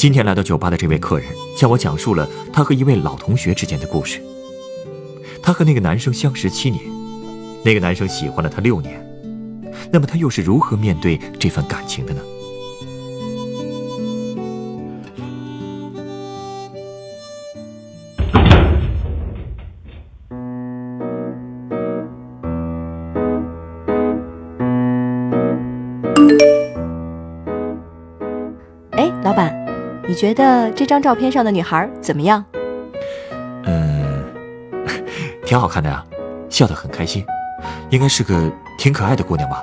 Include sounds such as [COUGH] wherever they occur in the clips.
今天来到酒吧的这位客人向我讲述了他和一位老同学之间的故事。他和那个男生相识七年，那个男生喜欢了他六年，那么他又是如何面对这份感情的呢？你觉得这张照片上的女孩怎么样？嗯，[LAUGHS] 挺好看的呀，笑得很开心，应该是个挺可爱的姑娘吧？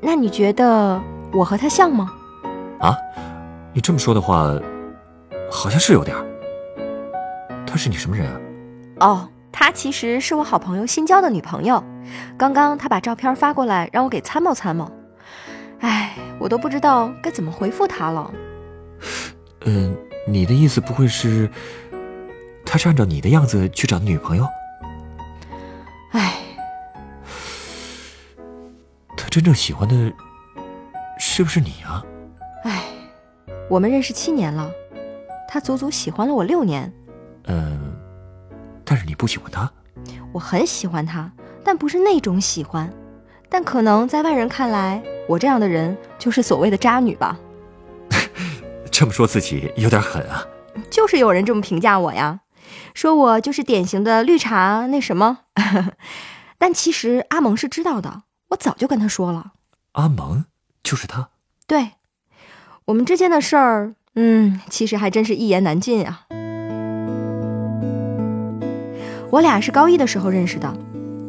那你觉得我和她像吗？啊，你这么说的话，好像是有点儿。她是你什么人啊？哦，她其实是我好朋友新交的女朋友。刚刚她把照片发过来，让我给参谋参谋。哎，我都不知道该怎么回复她了。嗯，你的意思不会是，他是按照你的样子去找的女朋友？哎，他真正喜欢的，是不是你啊？哎，我们认识七年了，他足足喜欢了我六年。嗯，但是你不喜欢他？我很喜欢他，但不是那种喜欢。但可能在外人看来，我这样的人就是所谓的渣女吧。这么说自己有点狠啊。就是有人这么评价我呀，说我就是典型的绿茶那什么。[LAUGHS] 但其实阿蒙是知道的，我早就跟他说了。阿蒙就是他。对，我们之间的事儿，嗯，其实还真是一言难尽啊。我俩是高一的时候认识的，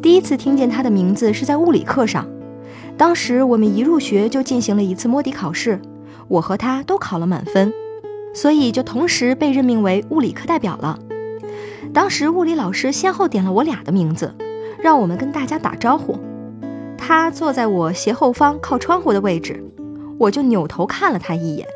第一次听见他的名字是在物理课上。当时我们一入学就进行了一次摸底考试，我和他都考了满分，所以就同时被任命为物理课代表了。当时物理老师先后点了我俩的名字，让我们跟大家打招呼。他坐在我斜后方靠窗户的位置，我就扭头看了他一眼。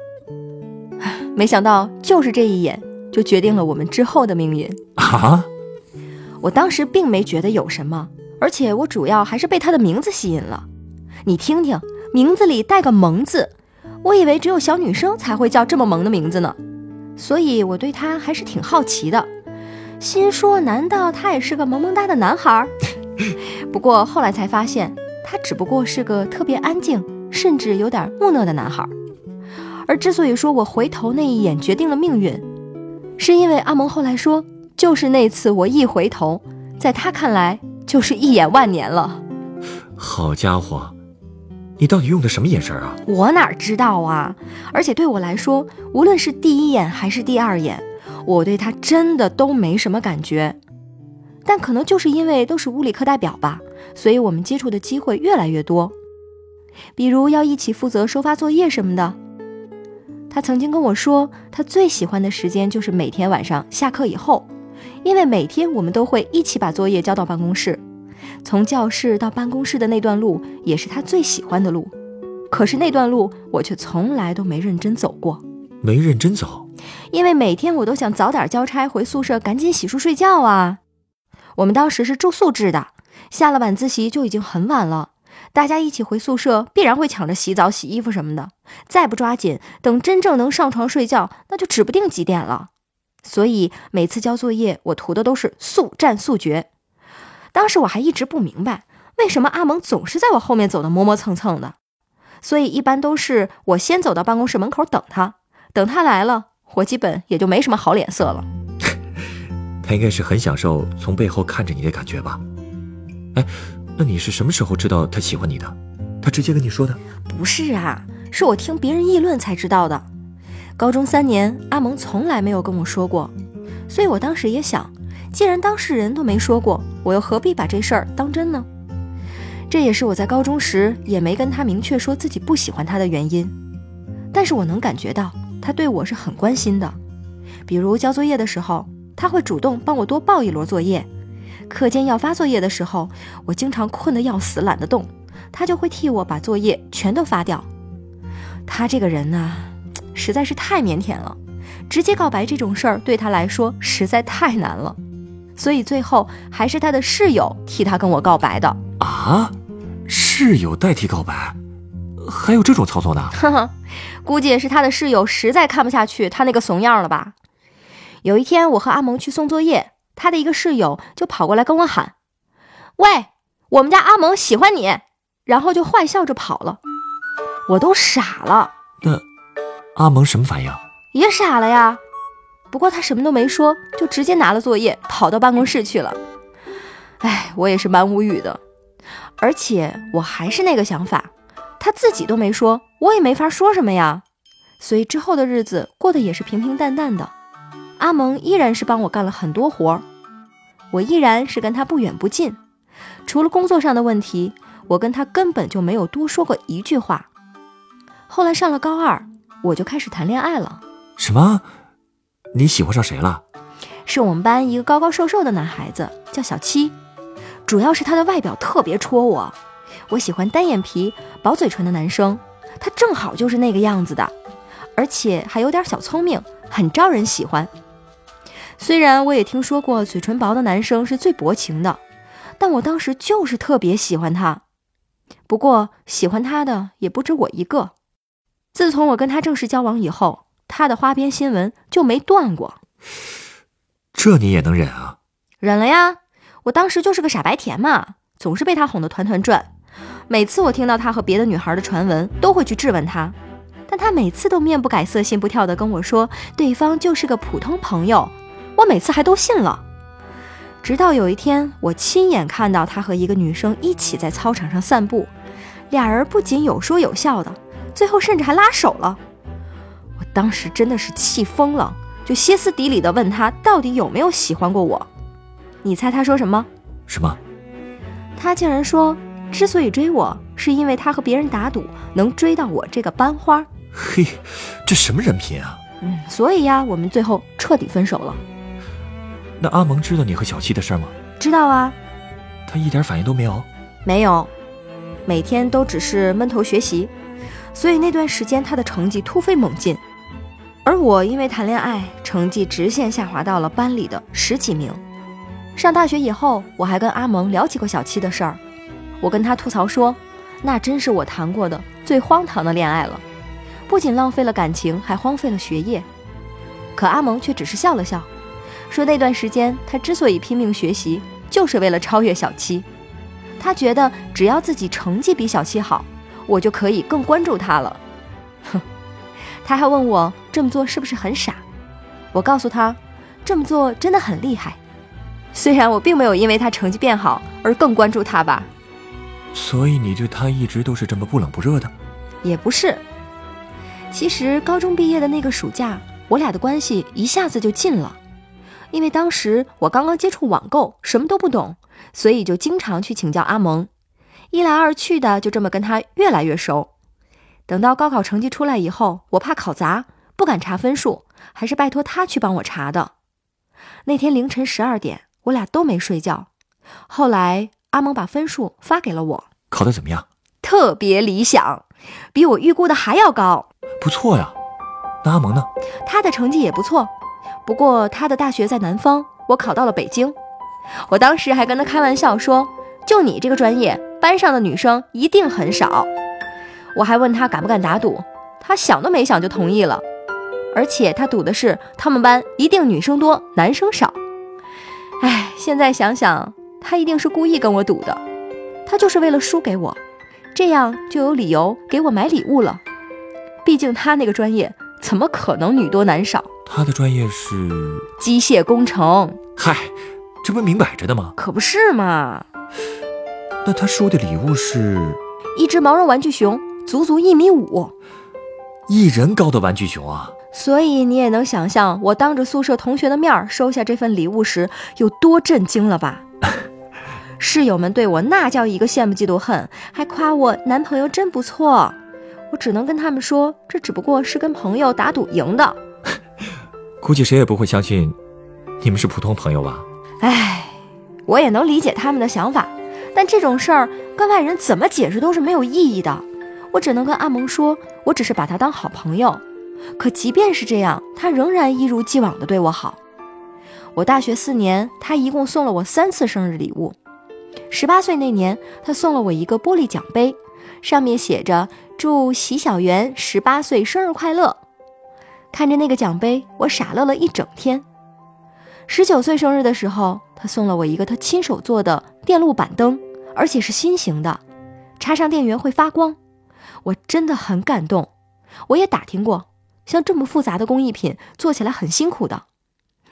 [SIGHS] 没想到就是这一眼，就决定了我们之后的命运。啊！[LAUGHS] 我当时并没觉得有什么，而且我主要还是被他的名字吸引了。你听听，名字里带个“萌”字，我以为只有小女生才会叫这么萌的名字呢，所以我对他还是挺好奇的，心说难道他也是个萌萌哒的男孩？[LAUGHS] 不过后来才发现，他只不过是个特别安静，甚至有点木讷的男孩。而之所以说我回头那一眼决定了命运，是因为阿蒙后来说，就是那次我一回头，在他看来就是一眼万年了。好家伙，你到底用的什么眼神啊？我哪知道啊！而且对我来说，无论是第一眼还是第二眼，我对他真的都没什么感觉。但可能就是因为都是物理课代表吧，所以我们接触的机会越来越多，比如要一起负责收发作业什么的。他曾经跟我说，他最喜欢的时间就是每天晚上下课以后，因为每天我们都会一起把作业交到办公室。从教室到办公室的那段路也是他最喜欢的路，可是那段路我却从来都没认真走过。没认真走，因为每天我都想早点交差回宿舍，赶紧洗漱睡觉啊。我们当时是住宿制的，下了晚自习就已经很晚了，大家一起回宿舍，必然会抢着洗澡、洗衣服什么的。再不抓紧，等真正能上床睡觉，那就指不定几点了。所以每次交作业，我图的都是速战速决。当时我还一直不明白，为什么阿蒙总是在我后面走的磨磨蹭蹭的，所以一般都是我先走到办公室门口等他，等他来了，我基本也就没什么好脸色了。[LAUGHS] 他应该是很享受从背后看着你的感觉吧？哎，那你是什么时候知道他喜欢你的？他直接跟你说的？不是啊，是我听别人议论才知道的。高中三年，阿蒙从来没有跟我说过，所以我当时也想。既然当事人都没说过，我又何必把这事儿当真呢？这也是我在高中时也没跟他明确说自己不喜欢他的原因。但是我能感觉到他对我是很关心的。比如交作业的时候，他会主动帮我多报一摞作业；课间要发作业的时候，我经常困得要死，懒得动，他就会替我把作业全都发掉。他这个人呢，实在是太腼腆了，直接告白这种事儿对他来说实在太难了，所以最后还是他的室友替他跟我告白的。啊，室友代替告白，还有这种操作呢？哈哈，估计也是他的室友实在看不下去他那个怂样了吧。有一天，我和阿蒙去送作业，他的一个室友就跑过来跟我喊：“喂，我们家阿蒙喜欢你。”然后就坏笑着跑了。我都傻了。那阿蒙什么反应？也傻了呀。不过他什么都没说，就直接拿了作业跑到办公室去了。哎，我也是蛮无语的。而且我还是那个想法，他自己都没说，我也没法说什么呀。所以之后的日子过得也是平平淡淡的。阿蒙依然是帮我干了很多活儿，我依然是跟他不远不近。除了工作上的问题，我跟他根本就没有多说过一句话。后来上了高二，我就开始谈恋爱了。什么？你喜欢上谁了？是我们班一个高高瘦瘦的男孩子，叫小七。主要是他的外表特别戳我，我喜欢单眼皮、薄嘴唇的男生，他正好就是那个样子的，而且还有点小聪明，很招人喜欢。虽然我也听说过嘴唇薄的男生是最薄情的，但我当时就是特别喜欢他。不过喜欢他的也不止我一个。自从我跟他正式交往以后，他的花边新闻就没断过。这你也能忍啊？忍了呀。我当时就是个傻白甜嘛，总是被他哄得团团转。每次我听到他和别的女孩的传闻，都会去质问他，但他每次都面不改色心不跳的跟我说对方就是个普通朋友。我每次还都信了。直到有一天，我亲眼看到他和一个女生一起在操场上散步，俩人不仅有说有笑的，最后甚至还拉手了。我当时真的是气疯了，就歇斯底里的问他到底有没有喜欢过我。你猜他说什么？什么？他竟然说，之所以追我，是因为他和别人打赌能追到我这个班花。嘿，这什么人品啊！嗯，所以呀，我们最后彻底分手了。那阿蒙知道你和小七的事吗？知道啊。他一点反应都没有？没有，每天都只是闷头学习，所以那段时间他的成绩突飞猛进，而我因为谈恋爱，成绩直线下滑到了班里的十几名。上大学以后，我还跟阿蒙聊起过小七的事儿。我跟他吐槽说，那真是我谈过的最荒唐的恋爱了，不仅浪费了感情，还荒废了学业。可阿蒙却只是笑了笑，说那段时间他之所以拼命学习，就是为了超越小七。他觉得只要自己成绩比小七好，我就可以更关注他了。哼，他还问我这么做是不是很傻？我告诉他，这么做真的很厉害。虽然我并没有因为他成绩变好而更关注他吧，所以你对他一直都是这么不冷不热的？也不是。其实高中毕业的那个暑假，我俩的关系一下子就近了，因为当时我刚刚接触网购，什么都不懂，所以就经常去请教阿蒙，一来二去的就这么跟他越来越熟。等到高考成绩出来以后，我怕考砸，不敢查分数，还是拜托他去帮我查的。那天凌晨十二点。我俩都没睡觉，后来阿蒙把分数发给了我，考得怎么样？特别理想，比我预估的还要高，不错呀。那阿蒙呢？他的成绩也不错，不过他的大学在南方，我考到了北京。我当时还跟他开玩笑说，就你这个专业，班上的女生一定很少。我还问他敢不敢打赌，他想都没想就同意了，而且他赌的是他们班一定女生多，男生少。唉，现在想想，他一定是故意跟我赌的，他就是为了输给我，这样就有理由给我买礼物了。毕竟他那个专业怎么可能女多男少？他的专业是机械工程。嗨，这不明摆着的吗？可不是嘛。那他输的礼物是一只毛绒玩具熊，足足一米五，一人高的玩具熊啊。所以你也能想象，我当着宿舍同学的面收下这份礼物时有多震惊了吧？[LAUGHS] 室友们对我那叫一个羡慕嫉妒恨，还夸我男朋友真不错。我只能跟他们说，这只不过是跟朋友打赌赢的。[LAUGHS] 估计谁也不会相信，你们是普通朋友吧？唉，我也能理解他们的想法，但这种事儿跟外人怎么解释都是没有意义的。我只能跟阿蒙说，我只是把他当好朋友。可即便是这样，他仍然一如既往的对我好。我大学四年，他一共送了我三次生日礼物。十八岁那年，他送了我一个玻璃奖杯，上面写着“祝席小媛十八岁生日快乐”。看着那个奖杯，我傻乐了一整天。十九岁生日的时候，他送了我一个他亲手做的电路板灯，而且是新型的，插上电源会发光。我真的很感动。我也打听过，像这么复杂的工艺品做起来很辛苦的。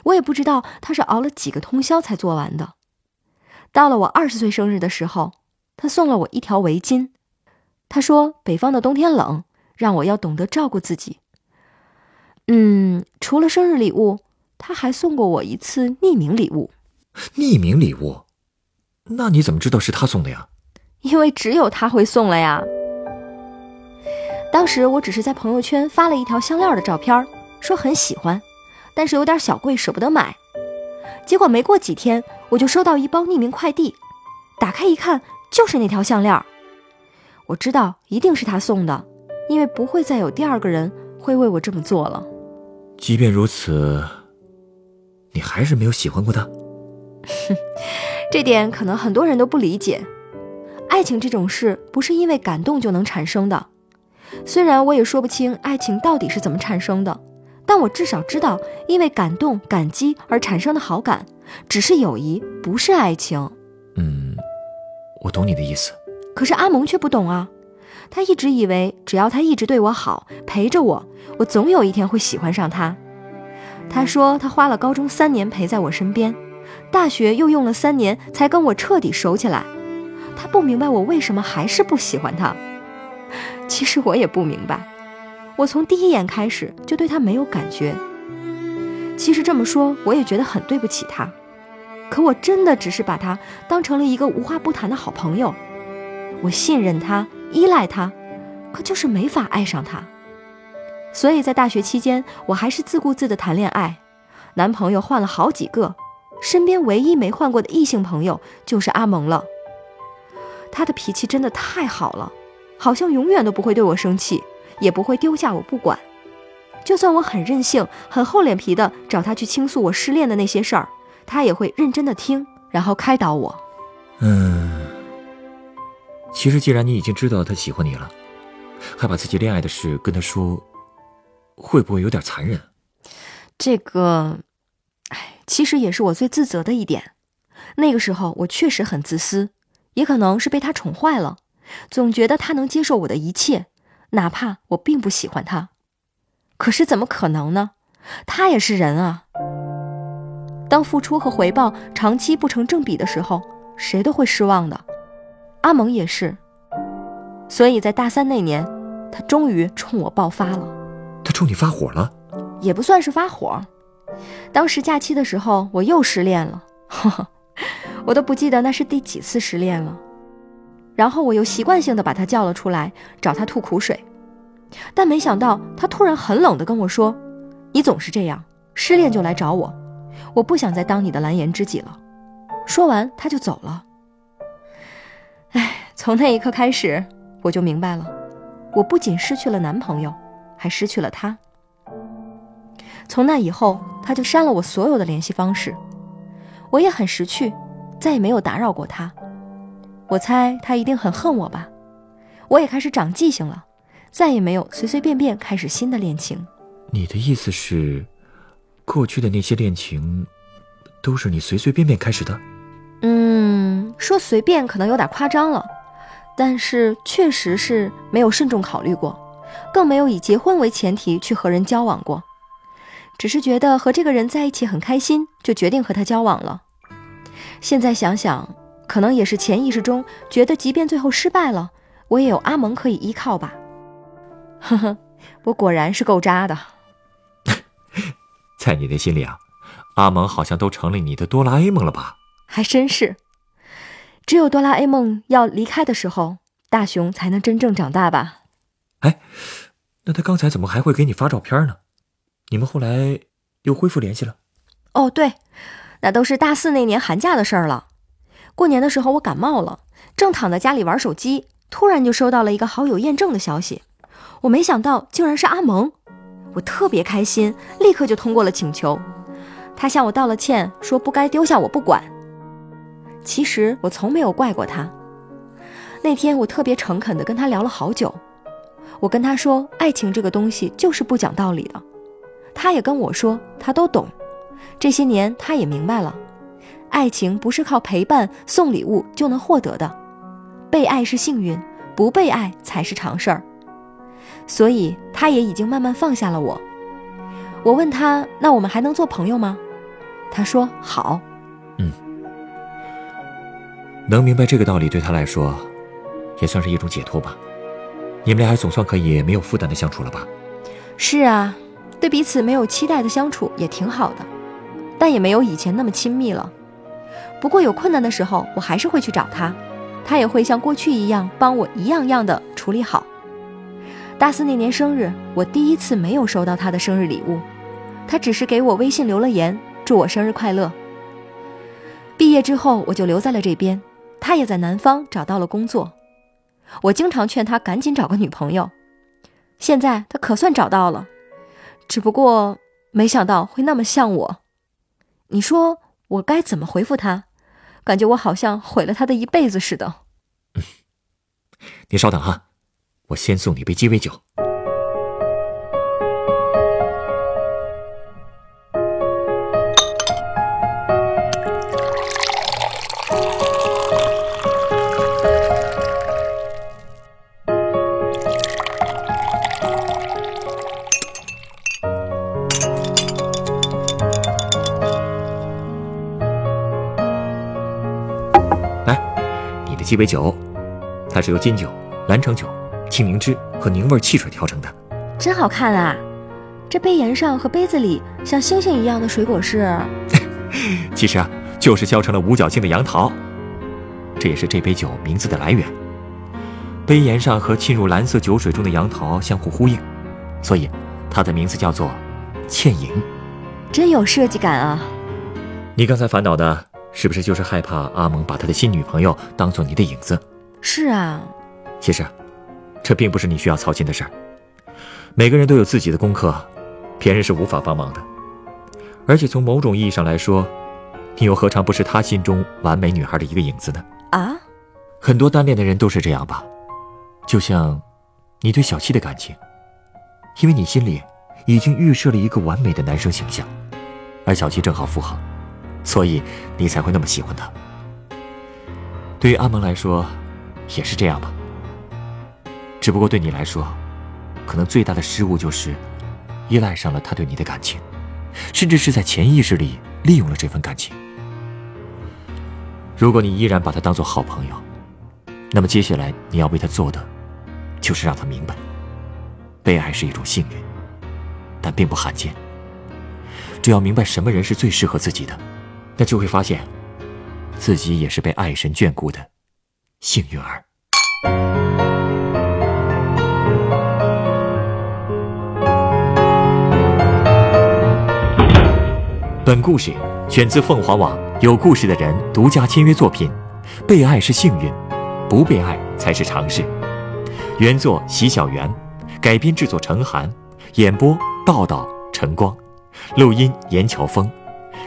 我也不知道他是熬了几个通宵才做完的。到了我二十岁生日的时候，他送了我一条围巾。他说北方的冬天冷，让我要懂得照顾自己。嗯，除了生日礼物，他还送过我一次匿名礼物。匿名礼物？那你怎么知道是他送的呀？因为只有他会送了呀。当时我只是在朋友圈发了一条项链的照片，说很喜欢。但是有点小贵，舍不得买。结果没过几天，我就收到一包匿名快递，打开一看，就是那条项链。我知道一定是他送的，因为不会再有第二个人会为我这么做了。即便如此，你还是没有喜欢过他。哼，[LAUGHS] 这点可能很多人都不理解。爱情这种事不是因为感动就能产生的，虽然我也说不清爱情到底是怎么产生的。但我至少知道，因为感动、感激而产生的好感，只是友谊，不是爱情。嗯，我懂你的意思。可是阿蒙却不懂啊，他一直以为只要他一直对我好，陪着我，我总有一天会喜欢上他。他说他花了高中三年陪在我身边，大学又用了三年才跟我彻底熟起来。他不明白我为什么还是不喜欢他。其实我也不明白。我从第一眼开始就对他没有感觉。其实这么说，我也觉得很对不起他。可我真的只是把他当成了一个无话不谈的好朋友。我信任他，依赖他，可就是没法爱上他。所以在大学期间，我还是自顾自的谈恋爱，男朋友换了好几个，身边唯一没换过的异性朋友就是阿蒙了。他的脾气真的太好了，好像永远都不会对我生气。也不会丢下我不管，就算我很任性、很厚脸皮的找他去倾诉我失恋的那些事儿，他也会认真的听，然后开导我。嗯，其实既然你已经知道他喜欢你了，还把自己恋爱的事跟他说，会不会有点残忍？这个，哎，其实也是我最自责的一点。那个时候我确实很自私，也可能是被他宠坏了，总觉得他能接受我的一切。哪怕我并不喜欢他，可是怎么可能呢？他也是人啊。当付出和回报长期不成正比的时候，谁都会失望的。阿蒙也是。所以在大三那年，他终于冲我爆发了。他冲你发火了？也不算是发火。当时假期的时候，我又失恋了。呵 [LAUGHS] 呵我都不记得那是第几次失恋了。然后我又习惯性的把他叫了出来，找他吐苦水，但没想到他突然很冷的跟我说：“你总是这样，失恋就来找我，我不想再当你的蓝颜知己了。”说完他就走了。哎，从那一刻开始，我就明白了，我不仅失去了男朋友，还失去了他。从那以后，他就删了我所有的联系方式，我也很识趣，再也没有打扰过他。我猜他一定很恨我吧，我也开始长记性了，再也没有随随便便开始新的恋情。你的意思是，过去的那些恋情，都是你随随便便开始的？嗯，说随便可能有点夸张了，但是确实是没有慎重考虑过，更没有以结婚为前提去和人交往过，只是觉得和这个人在一起很开心，就决定和他交往了。现在想想。可能也是潜意识中觉得，即便最后失败了，我也有阿蒙可以依靠吧。呵呵，我果然是够渣的。[LAUGHS] 在你的心里啊，阿蒙好像都成了你的哆啦 A 梦了吧？还真是，只有哆啦 A 梦要离开的时候，大雄才能真正长大吧。哎，那他刚才怎么还会给你发照片呢？你们后来又恢复联系了？哦，对，那都是大四那年寒假的事儿了。过年的时候我感冒了，正躺在家里玩手机，突然就收到了一个好友验证的消息。我没想到竟然是阿蒙，我特别开心，立刻就通过了请求。他向我道了歉，说不该丢下我不管。其实我从没有怪过他。那天我特别诚恳地跟他聊了好久，我跟他说，爱情这个东西就是不讲道理的。他也跟我说，他都懂。这些年他也明白了，爱情不是靠陪伴、送礼物就能获得的，被爱是幸运，不被爱才是常事儿。所以他也已经慢慢放下了我。我问他，那我们还能做朋友吗？他说好。嗯，能明白这个道理对他来说，也算是一种解脱吧。你们俩还总算可以没有负担的相处了吧？是啊，对彼此没有期待的相处也挺好的，但也没有以前那么亲密了。不过有困难的时候，我还是会去找他，他也会像过去一样帮我一样样的处理好。大四那年生日，我第一次没有收到他的生日礼物，他只是给我微信留了言，祝我生日快乐。毕业之后，我就留在了这边，他也在南方找到了工作。我经常劝他赶紧找个女朋友，现在他可算找到了，只不过没想到会那么像我。你说我该怎么回复他？感觉我好像毁了他的一辈子似的。[LAUGHS] 你稍等哈，我先送你杯鸡尾酒。鸡尾酒，它是由金酒、蓝橙酒、青柠汁和柠味汽水调成的，真好看啊！这杯沿上和杯子里像星星一样的水果是？[LAUGHS] 其实啊，就是削成了五角星的杨桃，这也是这杯酒名字的来源。杯沿上和浸入蓝色酒水中的杨桃相互呼应，所以它的名字叫做“倩影”。真有设计感啊！你刚才烦恼的。是不是就是害怕阿蒙把他的新女朋友当做你的影子？是啊，其实，这并不是你需要操心的事儿。每个人都有自己的功课，别人是无法帮忙的。而且从某种意义上来说，你又何尝不是他心中完美女孩的一个影子呢？啊，很多单恋的人都是这样吧？就像你对小七的感情，因为你心里已经预设了一个完美的男生形象，而小七正好符合。所以你才会那么喜欢他。对于阿蒙来说，也是这样吧。只不过对你来说，可能最大的失误就是依赖上了他对你的感情，甚至是在潜意识里利用了这份感情。如果你依然把他当做好朋友，那么接下来你要为他做的，就是让他明白，被爱是一种幸运，但并不罕见。只要明白什么人是最适合自己的。那就会发现，自己也是被爱神眷顾的幸运儿。本故事选自凤凰网有故事的人独家签约作品，《被爱是幸运，不被爱才是常事》。原作席小媛，改编制作陈寒，演播道道晨光，录音严乔峰。